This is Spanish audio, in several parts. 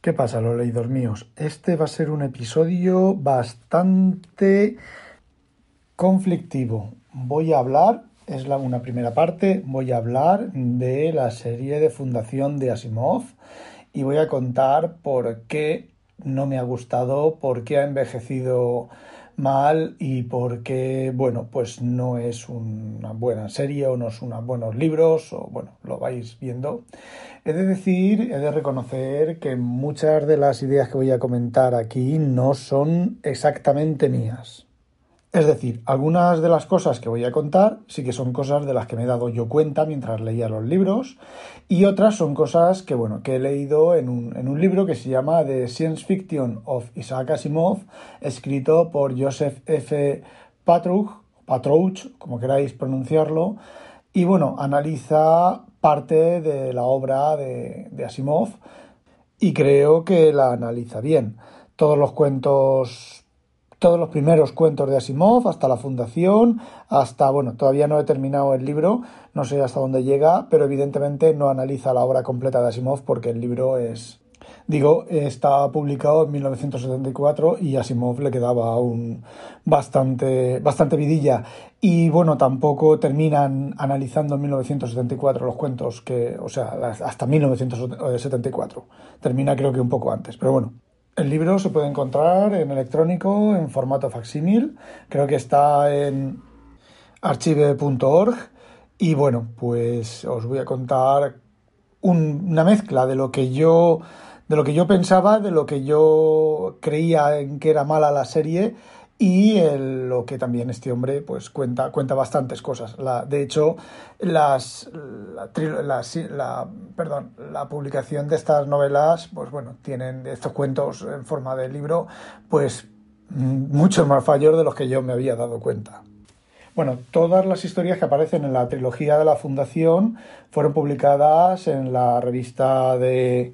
¿Qué pasa, los leídos míos? Este va a ser un episodio bastante conflictivo. Voy a hablar, es la, una primera parte, voy a hablar de la serie de fundación de Asimov y voy a contar por qué no me ha gustado, por qué ha envejecido mal y por qué, bueno, pues no es una buena serie o no son buenos libros o, bueno, lo vais viendo. He de decir, he de reconocer que muchas de las ideas que voy a comentar aquí no son exactamente mías. Es decir, algunas de las cosas que voy a contar sí que son cosas de las que me he dado yo cuenta mientras leía los libros y otras son cosas que, bueno, que he leído en un, en un libro que se llama The Science Fiction of Isaac Asimov, escrito por Joseph F. Patrouch, Patrouch, como queráis pronunciarlo, y bueno, analiza parte de la obra de, de Asimov y creo que la analiza bien. Todos los cuentos todos los primeros cuentos de Asimov, hasta la fundación, hasta, bueno, todavía no he terminado el libro, no sé hasta dónde llega, pero evidentemente no analiza la obra completa de Asimov porque el libro es, digo, está publicado en 1974 y Asimov le quedaba aún bastante, bastante vidilla. Y bueno, tampoco terminan analizando en 1974 los cuentos que, o sea, hasta 1974. Termina creo que un poco antes, pero bueno. El libro se puede encontrar en electrónico, en formato facsímil. Creo que está en archive.org. Y bueno, pues os voy a contar una mezcla de lo que yo de lo que yo pensaba, de lo que yo creía en que era mala la serie y lo que también este hombre pues cuenta cuenta bastantes cosas. La, de hecho las la, perdón la publicación de estas novelas pues bueno tienen estos cuentos en forma de libro pues muchos más fallos de los que yo me había dado cuenta. Bueno, todas las historias que aparecen en la trilogía de la Fundación fueron publicadas en la revista de,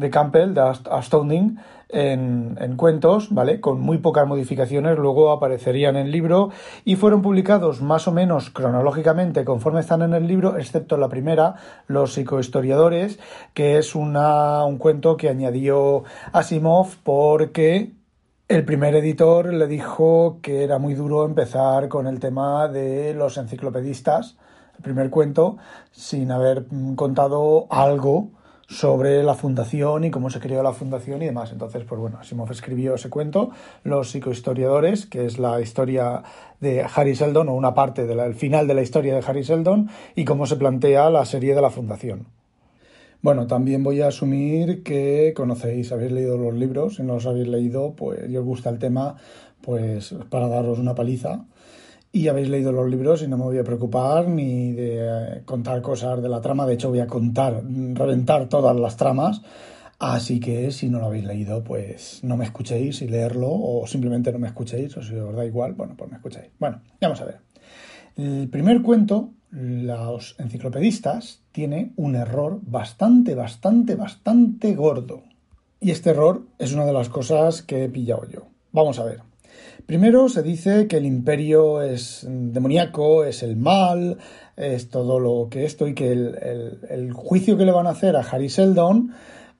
de Campbell, de Astounding, en, cuentos, ¿vale? Con muy pocas modificaciones, luego aparecerían en el libro y fueron publicados más o menos cronológicamente conforme están en el libro, excepto la primera, Los psicohistoriadores, que es una, un cuento que añadió Asimov porque el primer editor le dijo que era muy duro empezar con el tema de los enciclopedistas, el primer cuento, sin haber contado algo sobre la fundación y cómo se creó la fundación y demás. Entonces, pues bueno, Asimov escribió ese cuento, Los psicohistoriadores, que es la historia de Harry Seldon o una parte del final de la historia de Harry Seldon y cómo se plantea la serie de la fundación. Bueno, también voy a asumir que conocéis, habéis leído los libros, si no los habéis leído, pues y os gusta el tema, pues para daros una paliza y habéis leído los libros y no me voy a preocupar ni de eh, contar cosas de la trama. De hecho, voy a contar, reventar todas las tramas. Así que si no lo habéis leído, pues no me escuchéis y leerlo o simplemente no me escuchéis o si os da igual, bueno, pues me escuchéis. Bueno, vamos a ver. El primer cuento, los enciclopedistas, tiene un error bastante, bastante, bastante gordo. Y este error es una de las cosas que he pillado yo. Vamos a ver. Primero se dice que el imperio es demoníaco, es el mal, es todo lo que esto y que el, juicio que le van a hacer a Harry Seldon,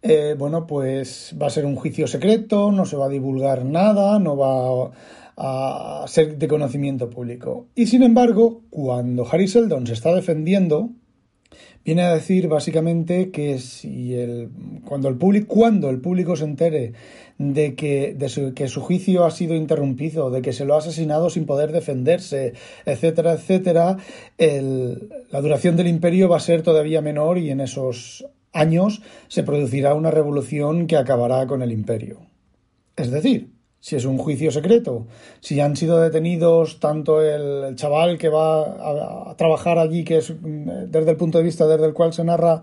eh, bueno, pues va a ser un juicio secreto, no se va a divulgar nada, no va a ser de conocimiento público. Y sin embargo, cuando Harry Seldon se está defendiendo, viene a decir básicamente que si el, cuando, el público, cuando el público se entere de, que, de su, que su juicio ha sido interrumpido, de que se lo ha asesinado sin poder defenderse, etcétera, etcétera, la duración del imperio va a ser todavía menor y en esos años se producirá una revolución que acabará con el imperio. Es decir, si es un juicio secreto, si han sido detenidos tanto el, chaval que va a, trabajar allí, que es mm, desde el punto de vista desde el cual se narra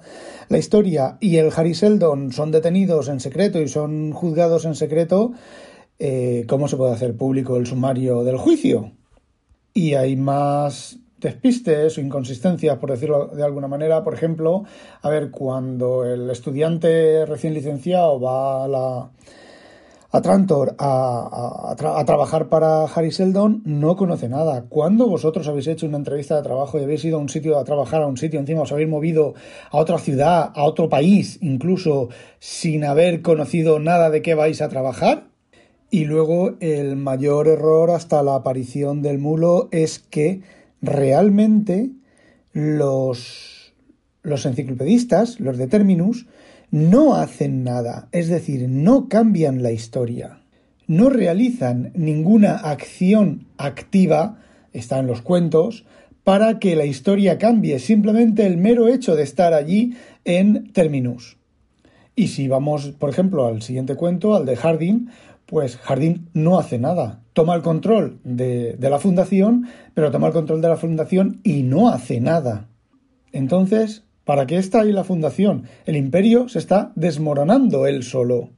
la historia, y el Harry Seldon son detenidos en secreto y son juzgados en secreto, eh, ¿cómo se puede hacer público el sumario del juicio? Y hay más despistes o inconsistencias, por decirlo de alguna manera. Por ejemplo, a ver, cuando el estudiante recién licenciado va a la a Trantor a, a, trabajar para Harry Seldon no conoce nada. ¿Cuándo vosotros habéis hecho una entrevista de trabajo y habéis ido a un sitio a trabajar, a un sitio encima, os habéis movido a otra ciudad, a otro país, incluso sin haber conocido nada de qué vais a trabajar? Y luego el mayor error hasta la aparición del mulo es que realmente los, los enciclopedistas, los de Terminus, no hacen nada, es decir, no cambian la historia, no realizan ninguna acción activa, está en los cuentos, para que la historia cambie, simplemente el mero hecho de estar allí en Terminus. Y si vamos, por ejemplo, al siguiente cuento, al de Hardin, pues Hardin no hace nada. Toma el control de, la fundación, pero toma el control de la fundación y no hace nada. Entonces, ¿Para qué está ahí la fundación? El imperio se está desmoronando él solo.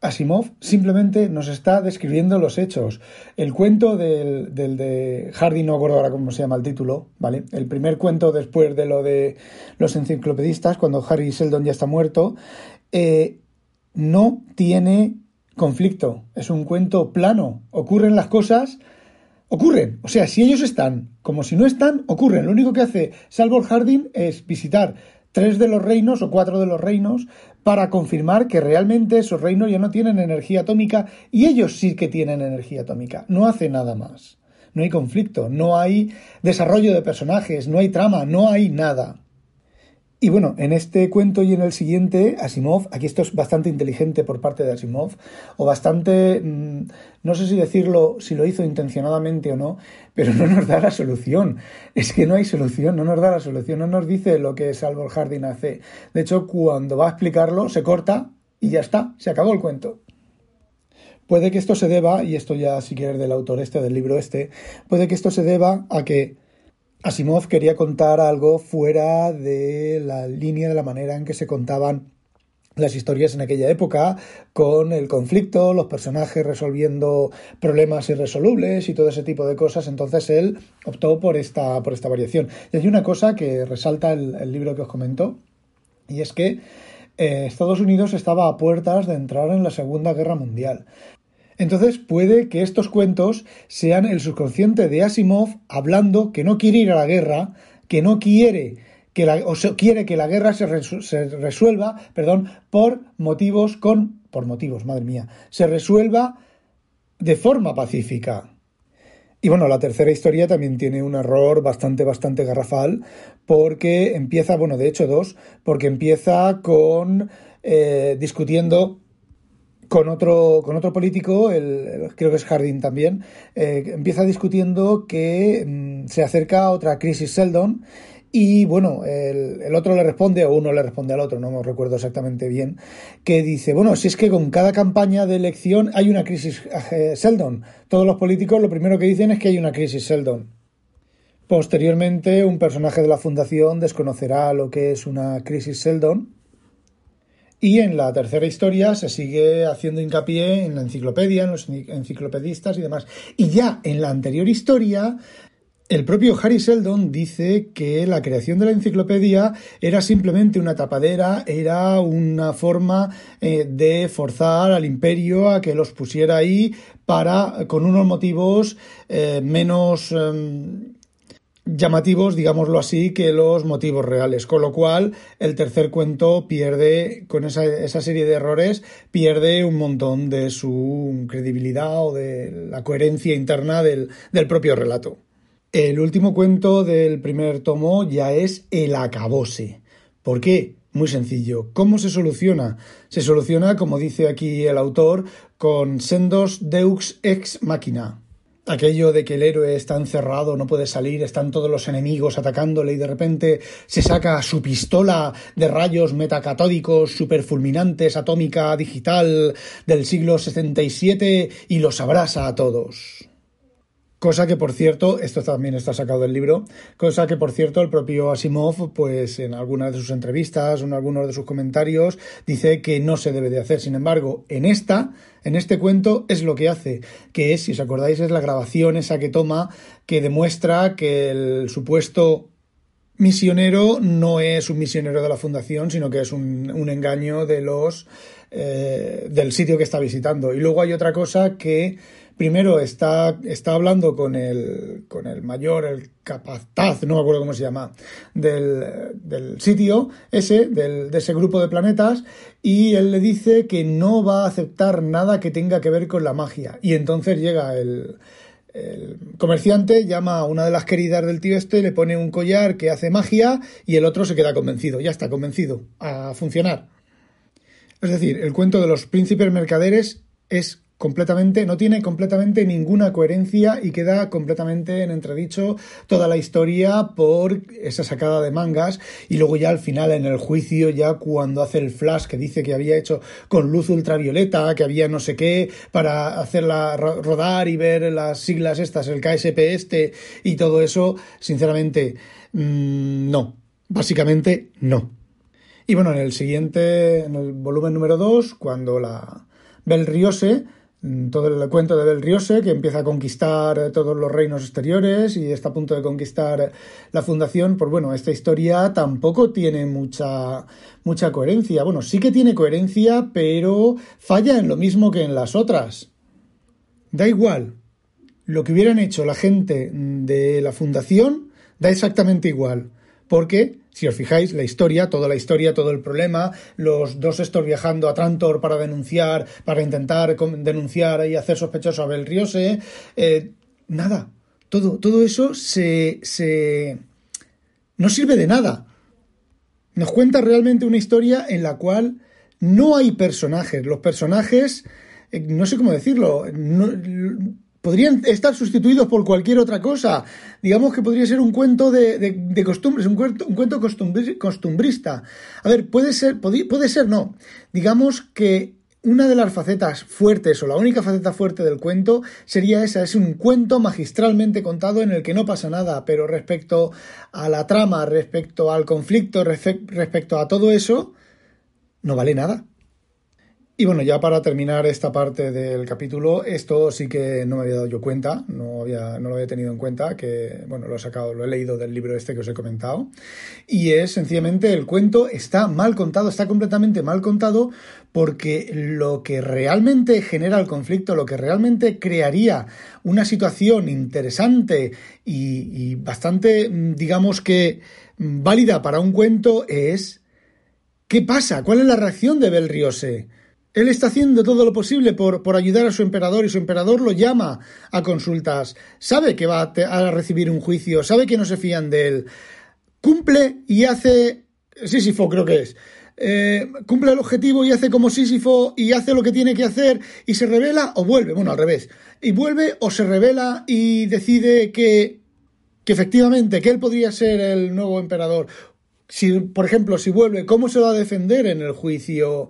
Asimov simplemente nos está describiendo los hechos. El cuento del, de Hardy, no acuerdo ahora cómo se llama el título, ¿vale? El primer cuento después de lo de los enciclopedistas, cuando Harry Seldon ya está muerto, eh, no tiene conflicto. Es un cuento plano. Ocurren las cosas, ocurren. O sea, si ellos están como si no están, ocurren. Lo único que hace Salvor Harding es visitar tres de los reinos o cuatro de los reinos para confirmar que realmente esos reinos ya no tienen energía atómica y ellos sí que tienen energía atómica. No hace nada más. No hay conflicto, no hay desarrollo de personajes, no hay trama, no hay nada. Y bueno, en este cuento y en el siguiente, Asimov, aquí esto es bastante inteligente por parte de Asimov, o bastante, mm, no sé si decirlo, si lo hizo intencionadamente o no, pero no nos da la solución. Es que no hay solución, no nos da la solución, no nos dice lo que Salvor Harding hace. De hecho, cuando va a explicarlo, se corta y ya está, se acabó el cuento. Puede que esto se deba, y esto ya si quieres del autor este, del libro este, puede que esto se deba a que Asimov quería contar algo fuera de la línea de la manera en que se contaban las historias en aquella época, con el conflicto, los personajes resolviendo problemas irresolubles y todo ese tipo de cosas. Entonces él optó por esta, por esta variación. Y hay una cosa que resalta el, libro que os comento, y es que eh, Estados Unidos estaba a puertas de entrar en la Segunda Guerra Mundial. Entonces puede que estos cuentos sean el subconsciente de Asimov hablando que no quiere ir a la guerra, que no quiere que la, o quiere que la guerra se, resuelva, perdón, por motivos con por motivos, madre mía, se resuelva de forma pacífica. Y bueno, la tercera historia también tiene un error bastante, bastante garrafal, porque empieza, bueno, de hecho dos, porque empieza con eh, discutiendo con otro, con otro político, el, creo que es Harding también, eh, empieza discutiendo que mm, se acerca otra crisis Seldon y bueno, el, el, otro le responde, o uno le responde al otro, no me recuerdo exactamente bien, que dice, bueno, si es que con cada campaña de elección hay una crisis eh, Seldon. Todos los políticos lo primero que dicen es que hay una crisis Seldon. Posteriormente, un personaje de la fundación desconocerá lo que es una crisis Seldon y en la tercera historia se sigue haciendo hincapié en la enciclopedia, en los enciclopedistas y demás. Y ya en la anterior historia, el propio Harry Seldon dice que la creación de la enciclopedia era simplemente una tapadera, era una forma eh, de forzar al imperio a que los pusiera ahí para, con unos motivos eh, menos em, llamativos, digámoslo así, que los motivos reales. Con lo cual, el tercer cuento pierde, con esa, esa, serie de errores, pierde un montón de su credibilidad o de la coherencia interna del, del propio relato. El último cuento del primer tomo ya es el acabose. ¿Por qué? Muy sencillo. ¿Cómo se soluciona? Se soluciona, como dice aquí el autor, con sendos deux ex machina aquello de que el héroe está encerrado, no puede salir, están todos los enemigos atacándole y de repente se saca su pistola de rayos metacatódicos superfulminantes atómica digital del siglo 67 y los abrasa a todos. Cosa que, por cierto, esto también está sacado del libro, cosa que, por cierto, el propio Asimov, pues en algunas de sus entrevistas en algunos de sus comentarios, dice que no se debe de hacer. Sin embargo, en esta, en este cuento, es lo que hace, que es, si os acordáis, es la grabación esa que toma, que demuestra que el supuesto misionero no es un misionero de la fundación, sino que es un, un engaño de los eh, del sitio que está visitando. Y luego hay otra cosa que primero está, está hablando con el, con el mayor, el capataz, no me acuerdo cómo se llama, del, sitio ese, del, de ese grupo de planetas, y él le dice que no va a aceptar nada que tenga que ver con la magia. Y entonces llega el comerciante llama a una de las queridas del tío este, le pone un collar que hace magia y el otro se queda convencido, ya está convencido a funcionar. Es decir, el cuento de los príncipes mercaderes es completamente, no tiene completamente ninguna coherencia y queda completamente en entredicho toda la historia por esa sacada de mangas y luego ya al final en el juicio ya cuando hace el flash que dice que había hecho con luz ultravioleta, que había no sé qué para hacerla rodar y ver las siglas estas, el KSP este y todo eso, sinceramente mm, no, básicamente no. Y bueno, en el siguiente, en el volumen número 2, cuando la Belriose todo el cuento de Belriose, que empieza a conquistar todos los reinos exteriores y está a punto de conquistar la fundación, pues bueno, esta historia tampoco tiene mucha, mucha coherencia. Bueno, sí que tiene coherencia, pero falla en lo mismo que en las otras. Da igual. Lo que hubieran hecho la gente de la fundación da exactamente igual. Porque si os fijáis, la historia, toda la historia, todo el problema, los dos estos viajando a Trantor para denunciar, para intentar denunciar y hacer sospechoso a Belriose, eh, nada, todo, todo eso se, se... no sirve de nada. Nos cuenta realmente una historia en la cual no hay personajes. Los personajes, eh, no sé cómo decirlo, no, podrían estar sustituidos por cualquier otra cosa. Digamos que podría ser un cuento de, costumbres, un cuento, un cuento costumbrista. A ver, puede ser, puede ser no. Digamos que una de las facetas fuertes o la única faceta fuerte del cuento sería esa, es un cuento magistralmente contado en el que no pasa nada, pero respecto a la trama, respecto al conflicto, respecto a todo eso, no vale nada. Y bueno, ya para terminar esta parte del capítulo, esto sí que no me había dado yo cuenta, no, había, no lo había tenido en cuenta, que bueno, lo he sacado, lo he leído del libro este que os he comentado, y es sencillamente el cuento está mal contado, está completamente mal contado, porque lo que realmente genera el conflicto, lo que realmente crearía una situación interesante y, y bastante, digamos que, válida para un cuento es ¿qué pasa? ¿Cuál es la reacción de Belriose? Él está haciendo todo lo posible por, por, ayudar a su emperador y su emperador lo llama a consultas. Sabe que va a, recibir un juicio, sabe que no se fían de él. Cumple y hace... Sísifo creo que es. Eh, cumple el objetivo y hace como Sísifo y hace lo que tiene que hacer y se revela o vuelve. Bueno, al revés. Y vuelve o se revela y decide que, que efectivamente, que él podría ser el nuevo emperador. Si, por ejemplo, si vuelve, ¿cómo se va a defender en el juicio?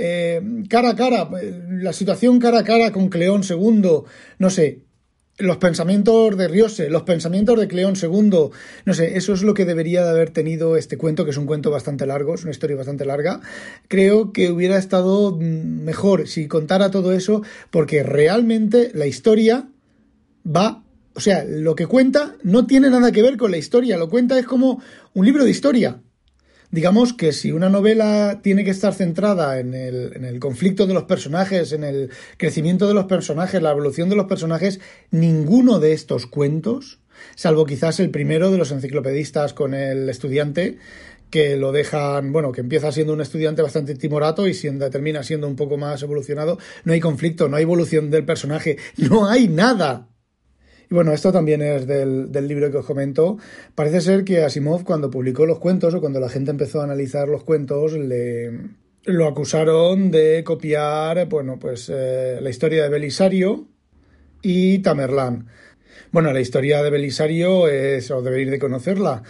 Eh, cara a cara, la situación cara a cara con Cleón II, no sé, los pensamientos de Riose, los pensamientos de Cleón II, no sé, eso es lo que debería de haber tenido este cuento, que es un cuento bastante largo, es una historia bastante larga. Creo que hubiera estado mm, mejor si contara todo eso, porque realmente la historia va, o sea, lo que cuenta no tiene nada que ver con la historia, lo cuenta es como un libro de historia. Digamos que si una novela tiene que estar centrada en el, en el, conflicto de los personajes, en el crecimiento de los personajes, la evolución de los personajes, ninguno de estos cuentos, salvo quizás el primero de los enciclopedistas con el estudiante, que lo dejan, bueno, que empieza siendo un estudiante bastante timorato y siendo, termina siendo un poco más evolucionado, no hay conflicto, no hay evolución del personaje, no hay nada. Y bueno, esto también es del, libro que os comento. Parece ser que Asimov, cuando publicó los cuentos o cuando la gente empezó a analizar los cuentos, le, lo acusaron de copiar, bueno, pues eh, la historia de Belisario, y Tamerlán. Bueno, la historia de Belisario es, o de conocerla.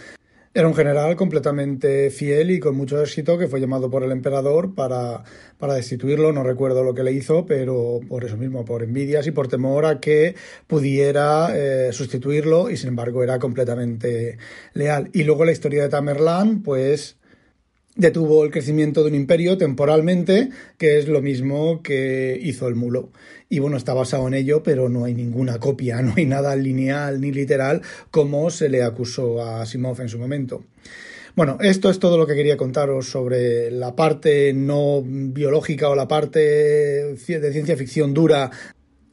Era un general completamente fiel y con mucho éxito que fue llamado por el emperador para, para destituirlo. No recuerdo lo que le hizo, pero por eso mismo, por envidias y por temor a que pudiera eh, sustituirlo y sin embargo era completamente leal. Y luego la historia de Tamerlán, pues detuvo el crecimiento de un imperio temporalmente, que es lo mismo que hizo el mulo. Y bueno, está basado en ello, pero no hay ninguna copia, no hay nada lineal ni literal como se le acusó a Asimov en su momento. Bueno, esto es todo lo que quería contaros sobre la parte no biológica o la parte de ciencia ficción dura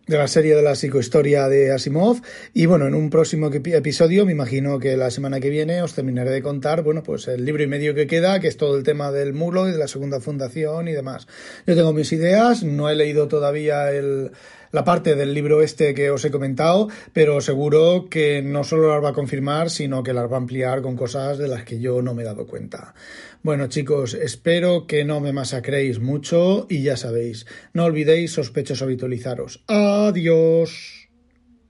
de la serie de la psicohistoria de Asimov. Y bueno, en un próximo episodio, me imagino que la semana que viene os terminaré de contar, bueno, pues el libro y medio que queda, que es todo el tema del mulo y de la segunda fundación y demás. Yo tengo mis ideas, no he leído todavía el, la parte del libro este que os he comentado, pero seguro que no solo las va a confirmar, sino que las va a ampliar con cosas de las que yo no me he dado cuenta. Bueno chicos, espero que no me masacréis mucho y ya sabéis, no olvidéis sospechosos habitualizaros. Adiós.